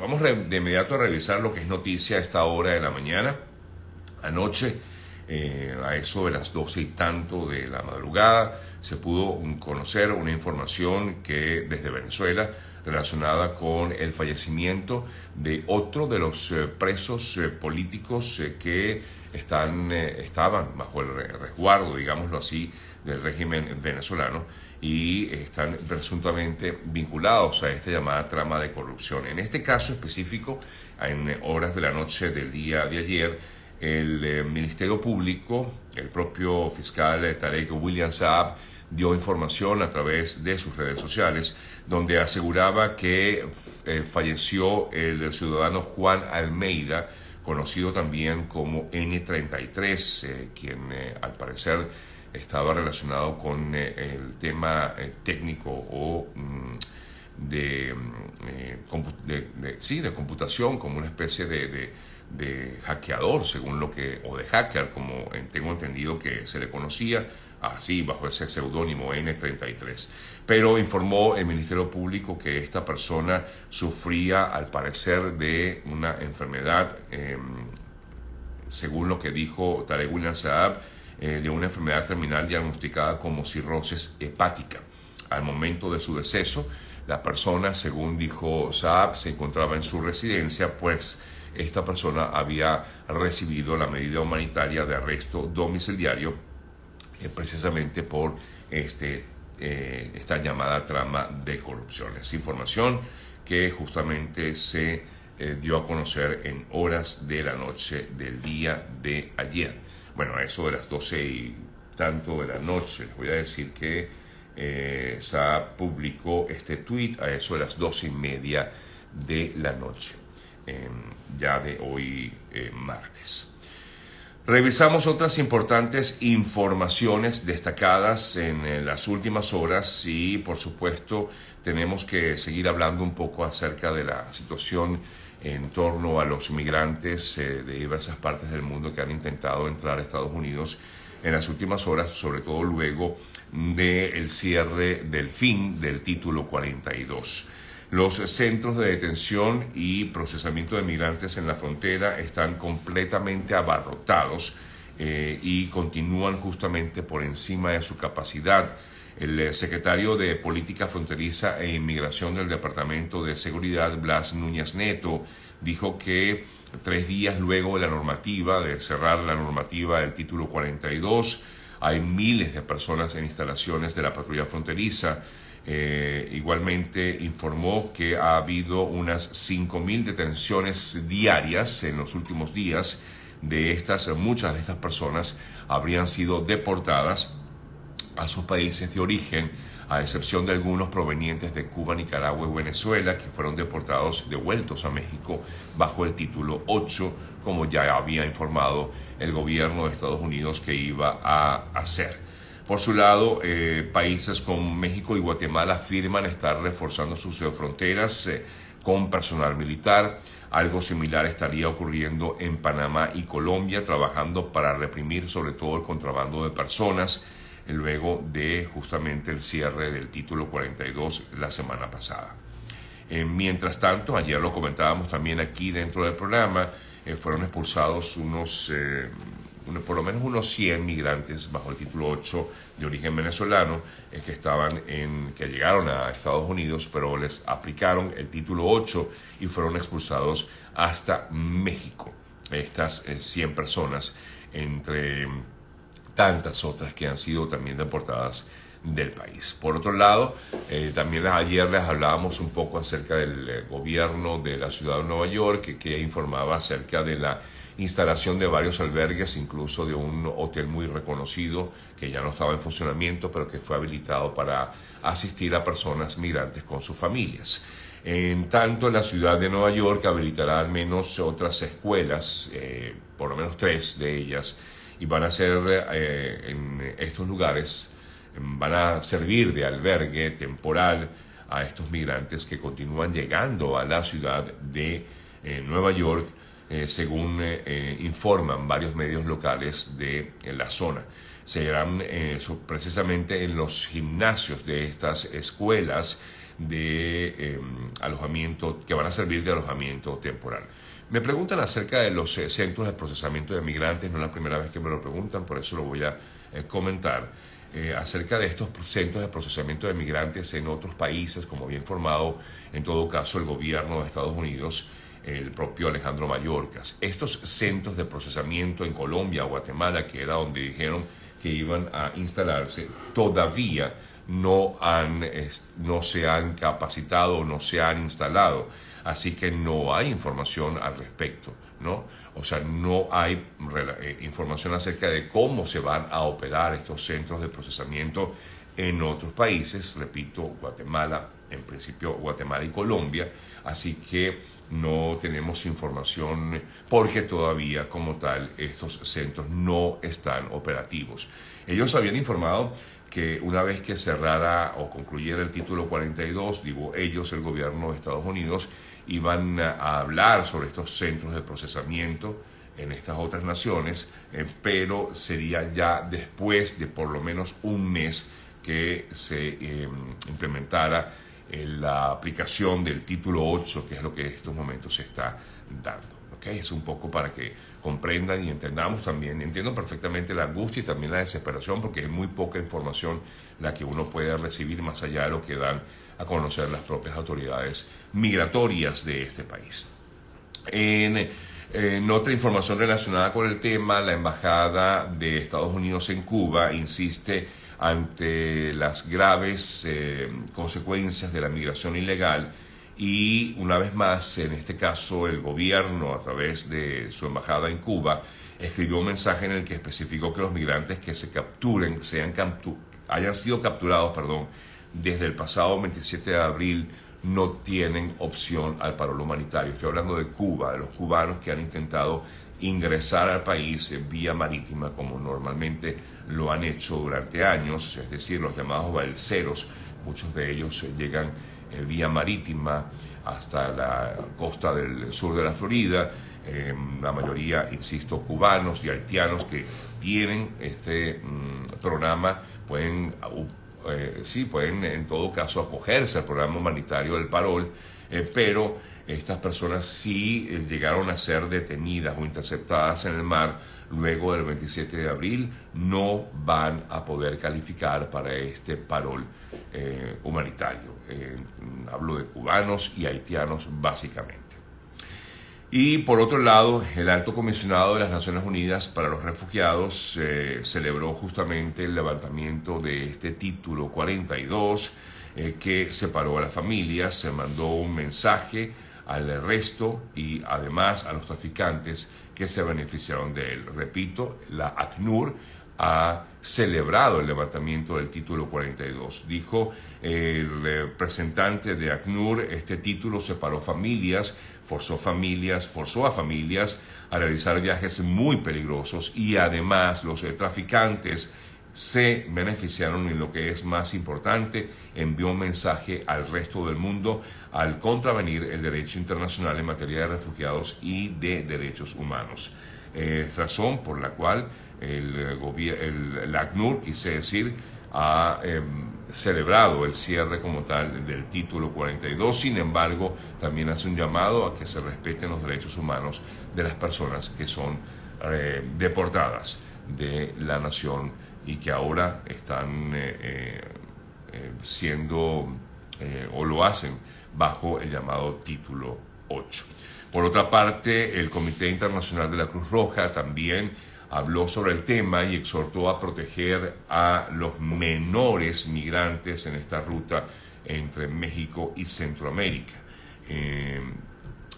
Vamos de inmediato a revisar lo que es noticia a esta hora de la mañana. Anoche, eh, a eso de las doce y tanto de la madrugada, se pudo conocer una información que desde Venezuela relacionada con el fallecimiento de otro de los eh, presos eh, políticos que están, estaban bajo el resguardo, digámoslo así, del régimen venezolano y están presuntamente vinculados a esta llamada trama de corrupción. En este caso específico, en horas de la noche del día de ayer, el eh, Ministerio Público, el propio fiscal Tarek William Saab, dio información a través de sus redes sociales, donde aseguraba que eh, falleció el ciudadano Juan Almeida, conocido también como N33, eh, quien al parecer estaba relacionado con eh, el tema eh, técnico o mm, mm, eh, de, sí, de computación, como una especie de, de, hackeador, según lo que, o de hacker, como tengo entendido que se le conocía, así, bajo ese seudónimo N33. Pero informó el Ministerio Público que esta persona sufría, al parecer, de una enfermedad, em, según lo que dijo Tarek Saab, eh, de una enfermedad terminal diagnosticada como cirrosis hepática. Al momento de su deceso, la persona, según dijo Saab, se encontraba en su residencia, pues esta persona había recibido la medida humanitaria de arresto domiciliario eh, precisamente por este, eh, esta llamada trama de corrupción. Es información que justamente se dio a conocer en horas de la noche del día de ayer bueno, a eso de las doce y tanto de la noche, les voy a decir que eh, publicó este tweet a eso de las doce y media de la noche, em, ya de hoy eh, martes. Revisamos otras importantes informaciones destacadas en, en, las últimas horas y por supuesto tenemos que seguir hablando un poco acerca de la situación en torno a los migrantes eh, de diversas partes del mundo que han intentado entrar a Estados Unidos en las últimas horas, sobre todo luego del cierre del fin del título 42. Los centros de detención y procesamiento de migrantes en la frontera están completamente abarrotados eh, y continúan justamente por encima de su capacidad. El eh, secretario de Política Fronteriza e Inmigración del Departamento de Seguridad, Blas Núñez Neto, dijo que tres días luego de la normativa, de cerrar la normativa del título 42, hay miles de personas en instalaciones de la patrulla fronteriza. Eh, igualmente informó que ha habido unas 5.000 detenciones diarias en los últimos días. De estas, muchas de estas personas habrían sido deportadas a sus países de origen, a excepción de algunos provenientes de Cuba, Nicaragua y Venezuela, que fueron deportados, devueltos a México bajo el título 8, como ya había informado el gobierno de Estados Unidos que iba a hacer. Por su lado, eh, países como México y Guatemala afirman estar reforzando sus fronteras eh, con personal militar. Algo similar estaría ocurriendo en Panamá y Colombia, trabajando para reprimir sobre todo el contrabando de personas luego de justamente el cierre del título 42 la semana pasada. Eh, mientras tanto, ayer lo comentábamos también aquí dentro del programa, eh, fueron expulsados unos, eh, por lo menos unos 100 migrantes bajo el título 8 de origen venezolano que estaban en, que llegaron a Estados Unidos, pero les aplicaron el título 8 y fueron expulsados hasta México. Estas 100 personas entre tantas otras que han sido también deportadas del país. Por otro lado, eh, también ayer les hablábamos un poco acerca del eh, gobierno de la ciudad de Nueva York, que, informaba acerca de la instalación de varios albergues, incluso de un hotel muy reconocido que ya no estaba en funcionamiento, pero que fue habilitado para asistir a personas migrantes con sus familias. En tanto, la ciudad de Nueva York habilitará al menos otras escuelas, eh, por lo menos tres de ellas, y van a ser eh, en estos lugares, van a servir de albergue temporal a estos migrantes que continúan llegando a la ciudad de eh, Nueva York, eh, según informan varios medios locales de la zona. Serán precisamente en los gimnasios de estas escuelas de alojamiento, que van a servir de alojamiento temporal. Me preguntan acerca de los eh, centros de procesamiento de migrantes, no es la primera vez que me lo preguntan, por eso lo voy a eh, comentar. Eh, acerca de estos centros de procesamiento de migrantes en otros países, como había informado en todo caso el gobierno de Estados Unidos, el propio Alejandro Mayorkas. Estos centros de procesamiento en Colombia, Guatemala, que era donde dijeron que iban a instalarse, todavía no, han, no se han capacitado, no se han instalado. Así que no hay información al respecto, ¿no? O sea, no hay eh, información acerca de cómo se van a operar estos centros de procesamiento en otros países, repito, Guatemala, en principio Guatemala y Colombia, así que no tenemos información porque todavía como tal estos centros no están operativos. Ellos habían informado que una vez que cerrara o concluyera el título 42, digo ellos, el gobierno de Estados Unidos, iban a hablar sobre estos centros de procesamiento en estas otras naciones, eh, pero sería ya después de por lo menos un mes que se em, implementara eh, la aplicación del título 8, que es lo que en estos momentos se está dando. ¿okay? Es un poco para que comprendan y entendamos también, entiendo perfectamente la angustia y también la desesperación, porque es muy poca información la que uno puede recibir más allá de lo que dan a conocer las propias autoridades migratorias de este país. En, otra información relacionada con el tema, la Embajada de Estados Unidos en Cuba insiste ante las graves eh, consecuencias de la migración ilegal y una vez más, en este caso, el gobierno a través de su embajada en Cuba escribió un mensaje en el que especificó que los migrantes que se capturen, sean hayan sido capturados, perdón, desde el pasado 27 de abril no tienen opción al paro humanitario. Estoy hablando de Cuba, de los cubanos que han intentado ingresar al país vía marítima como normalmente lo han hecho durante años, es decir, los llamados balseros, muchos de ellos llegan eh, vía marítima hasta la costa del sur de la Florida, em, la mayoría, insisto, cubanos y haitianos que tienen este mm, programa pueden eh, sí, pueden en todo caso acogerse al programa humanitario del Parol, eh, pero estas personas sí eh, llegaron a ser detenidas o interceptadas en el mar luego del 27 de abril, no van a poder calificar para este parol humanitario. hablo de cubanos y haitianos básicamente. Y por otro lado, el alto comisionado de las Naciones Unidas para los Refugiados eh, celebró justamente el levantamiento de este título 42 eh, que separó a las familias, se mandó un mensaje al resto y además a los traficantes que se beneficiaron de él. Repito, la ACNUR ha celebrado el levantamiento del título 42. Dijo el representante de ACNUR, este título separó familias forzó familias, forzó a familias a realizar viajes muy peligrosos y además los eh, traficantes se beneficiaron en lo que es más importante, envió un mensaje al resto del mundo al contravenir el derecho internacional en materia de refugiados y de derechos humanos. Eh, razón por la cual el, el, el ACNUR, quise decir, ha em, celebrado el cierre como tal del título 42, sin embargo, también hace un llamado a que se respeten los derechos humanos de las personas que son eh, deportadas de la nación y que ahora están eh, eh, siendo o lo hacen bajo el llamado título 8. Por otra parte, el Comité Internacional de la Cruz Roja también habló sobre el tema y exhortó a proteger a los menores migrantes en esta ruta entre México y Centroamérica. Eh,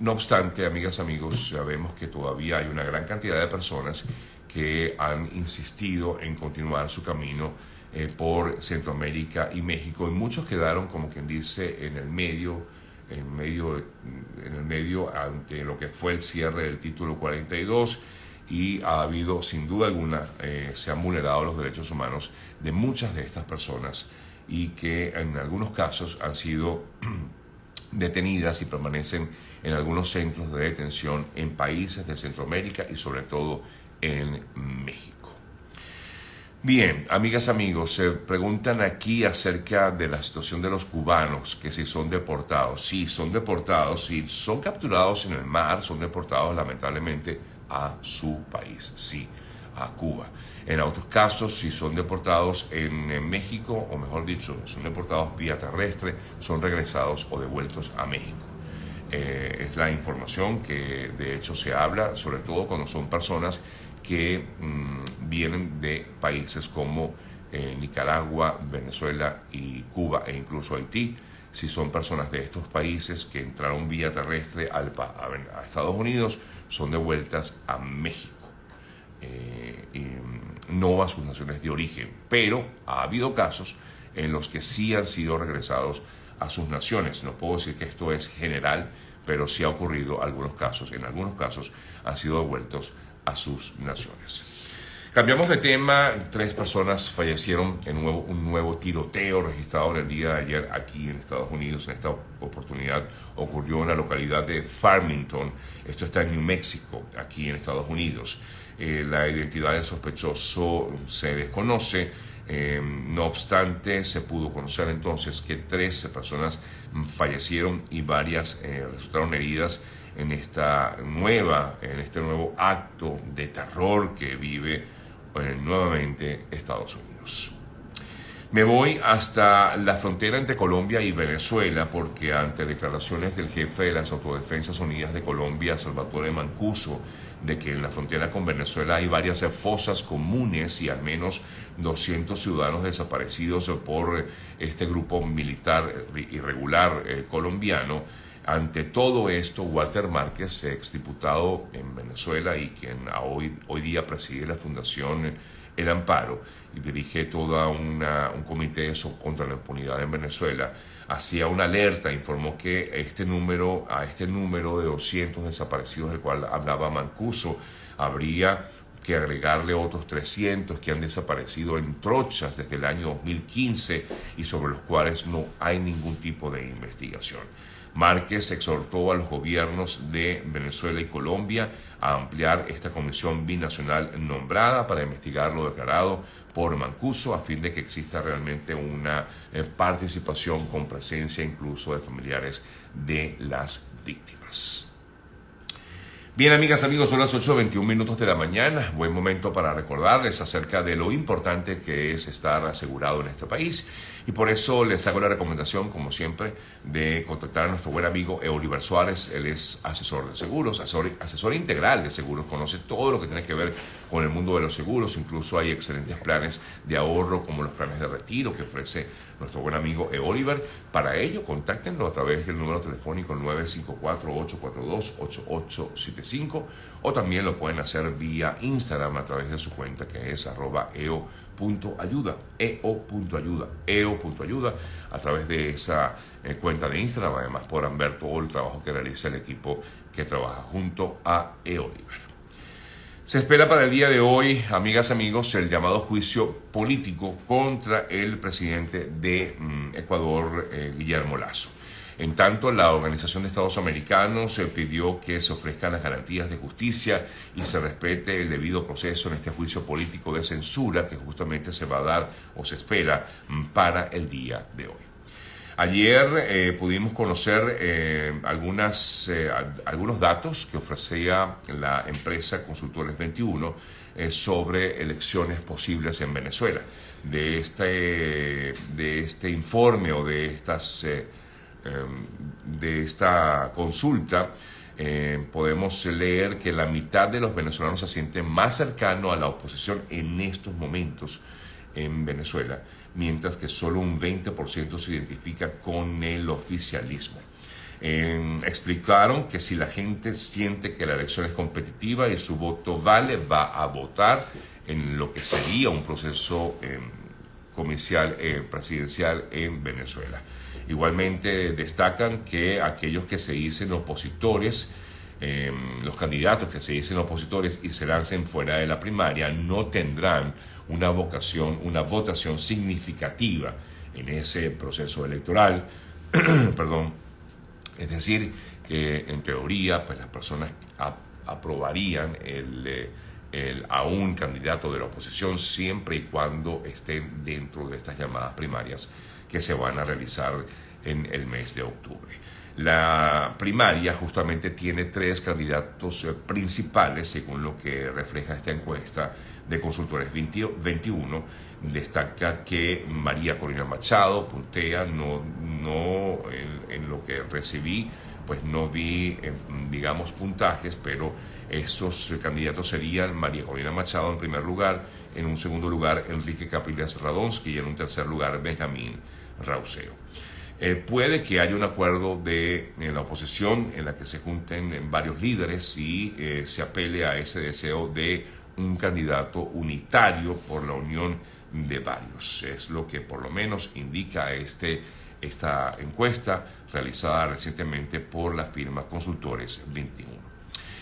no obstante, amigas, amigos, sabemos que todavía hay una gran cantidad de personas que han insistido en continuar su camino eh, por Centroamérica y México y muchos quedaron, como quien dice, en el medio, en medio, en el medio ante lo que fue el cierre del título 42 y ha habido, sin duda alguna, eh, se han vulnerado los derechos humanos de muchas de estas personas y que en algunos casos han sido detenidas y permanecen en algunos centros de detención en países de Centroamérica y sobre todo en México. Bien, amigas, amigos, se preguntan aquí acerca de la situación de los cubanos, que si son deportados. Sí, son deportados, si son capturados en el mar, son deportados lamentablemente a su país, sí, a Cuba. En otros casos, si son deportados en, México, o mejor dicho, son deportados vía terrestre, son regresados o devueltos a México. Eh, es la información que de hecho se habla, sobre todo cuando son personas que mm, vienen de países como eh, Nicaragua, Venezuela y Cuba e incluso Haití. Si son personas de estos países que entraron vía terrestre al, a, Estados Unidos, son devueltas a México. Eh, mm, no a sus naciones de origen, pero ha habido casos en los que sí han sido regresados a sus naciones. No puedo decir que esto es general, pero sí ha ocurrido algunos casos, en algunos casos han sido devueltos a sus naciones. Cambiamos de tema, tres personas fallecieron en un nuevo tiroteo registrado el día de ayer aquí en Estados Unidos. En esta oportunidad ocurrió en la localidad de Farmington, esto está en New Mexico, aquí en Estados Unidos. Eh, la identidad del sospechoso se desconoce, eh, no obstante se pudo conocer entonces que tres personas fallecieron y varias eh, resultaron heridas en esta nueva, en este nuevo acto de terror que vive nuevamente Estados Unidos. Me voy hasta la frontera entre Colombia y Venezuela porque ante declaraciones del jefe de las Autodefensas Unidas de Colombia, Salvatore Mancuso, de que en la frontera con Venezuela hay varias fosas comunes y al menos 200 ciudadanos desaparecidos por este grupo militar irregular eh, colombiano, ante todo esto, Walter Márquez, exdiputado en Venezuela y quien hoy, hoy día preside la Fundación El Amparo y dirige todo un comité contra la impunidad en Venezuela, hacía una alerta, informó que este número, a este número de 200 desaparecidos del cual hablaba Mancuso, habría que agregarle otros 300 que han desaparecido en trochas desde el año 2015 y sobre los cuales no hay ningún tipo de investigación. Márquez exhortó a los gobiernos de Venezuela y Colombia a ampliar esta comisión binacional nombrada para investigar lo declarado por Mancuso a fin de que exista realmente una eh, participación con presencia incluso de familiares de las víctimas. Bien, amigas, amigos, son las 8.21 minutos de la mañana. Buen momento para recordarles acerca de lo importante que es estar asegurado en este país. Y por eso les hago la recomendación, como siempre, de contactar a nuestro buen amigo Oliver Suárez. Él es asesor de seguros, asesor, asesor integral de seguros, conoce todo lo que tiene que ver con el mundo de los seguros. Incluso hay excelentes planes de ahorro, como los planes de retiro que ofrece nuestro buen amigo Oliver. Para ello, contáctenlo a través del número telefónico 954-842-8875 o también lo pueden hacer vía Instagram a través de su cuenta que es arroba eo.ayuda, eo.ayuda, eo.ayuda. A través de esa eh, cuenta de Instagram además podrán ver todo el trabajo que realiza el equipo que trabaja junto a Eoliver. Se espera para el día de hoy, amigas, amigos, el llamado juicio político contra el presidente de mm, Ecuador, eh, Guillermo Lazo. En tanto, la Organización de Estados Americanos eh, pidió que se ofrezcan las garantías de justicia y se respete el debido proceso en este juicio político de censura que justamente se va a dar o se espera mm, para el día de hoy. Ayer eh, pudimos conocer eh, eh, algunos datos que ofrecía la empresa Consultores 21 sobre elecciones posibles en Venezuela. De este, de este informe o de, estas, em, de esta consulta podemos leer que la mitad de los venezolanos se sienten más cercano a la oposición en estos momentos en Venezuela mientras que solo un 20% se identifica con el oficialismo. Explicaron que si la gente siente que la elección es competitiva y su voto vale, va a votar en lo que sería un proceso em, comercial eh, presidencial en Venezuela. Igualmente destacan que aquellos que se dicen opositores, em, los candidatos que se dicen opositores y se lancen fuera de la primaria, no tendrán una vocación, una votación significativa en ese proceso electoral. Perdón. Es decir, que en teoría pues las personas aprobarían el, eh, el, a un candidato de la oposición siempre y cuando estén dentro de estas llamadas primarias que se van a realizar en el mes de octubre. La primaria justamente tiene tres candidatos eh, principales, según lo que refleja esta encuesta de Consultores 21. Destaca que María Corina Machado puntea, no, no en, lo que recibí, pues no vi, eh, digamos, puntajes, pero esos candidatos serían María Corina Machado en primer lugar, en un segundo lugar Enrique Capriles Radonsky y en un tercer lugar Benjamín Rauseo. Eh, puede que haya un acuerdo de en la oposición en la que se junten varios líderes y eh, se apele a ese deseo de un candidato unitario por la unión de varios. Es lo que por lo menos indica este, esta encuesta realizada recientemente por la firma Consultores 21.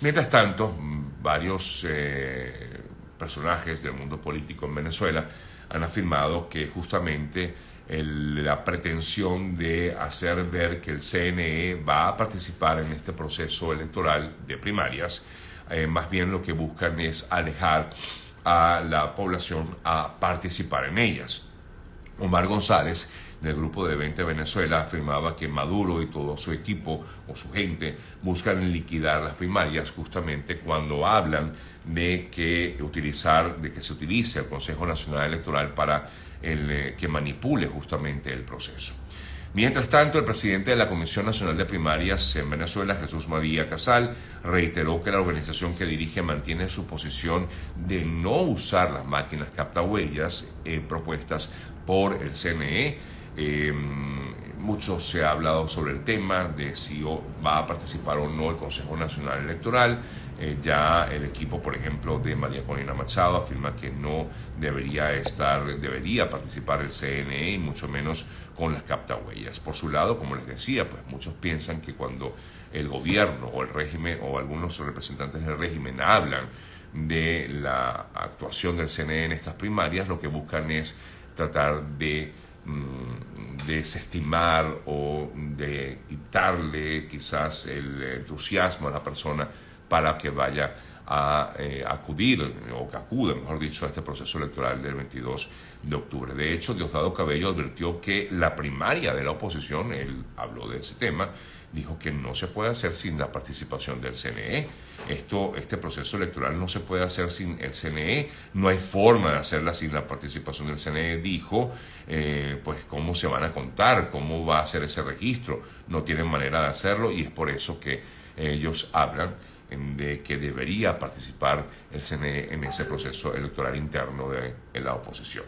Mientras tanto, varios eh, personajes del mundo político en Venezuela han afirmado que justamente la pretensión de hacer ver que el CNE va a participar en este proceso electoral de primarias, eh, más bien lo que buscan es alejar a la población a participar en ellas. Omar González, del grupo de 20 Venezuela, afirmaba que Maduro y todo su equipo o su gente buscan liquidar las primarias justamente cuando hablan de que utilizar, de que se utilice el Consejo Nacional Electoral para el, eh, que manipule justamente el proceso. Mientras tanto, el presidente de la Comisión Nacional de Primarias en Venezuela, Jesús María Casal, reiteró que la organización que dirige mantiene su posición de no usar las máquinas captahuellas eh, propuestas por el CNE. Eh, mucho se ha hablado sobre el tema de si va a participar o no el Consejo Nacional Electoral. Eh, ya el equipo, por ejemplo, de María Corina Machado afirma que no debería estar, debería participar el CNE y mucho menos con las captahuellas. Por su lado, como les decía, pues muchos piensan que cuando el gobierno o el régimen o algunos representantes del régimen hablan de la actuación del CNE en estas primarias, lo que buscan es tratar de desestimar o de quitarle quizás el entusiasmo a la persona para que vaya a eh, acudir, o que acude, mejor dicho, a este proceso electoral del 22 de octubre. De hecho, Diosdado Cabello advirtió que la primaria de la oposición, él habló de ese tema, dijo que no se puede hacer sin la participación del CNE. Esto, este proceso electoral no se puede hacer sin el CNE, no hay forma de hacerla sin la participación del CNE, dijo, eh, pues cómo se van a contar, cómo va a ser ese registro, no tienen manera de hacerlo y es por eso que ellos hablan de que debería participar el CNE en ese proceso electoral interno de la oposición.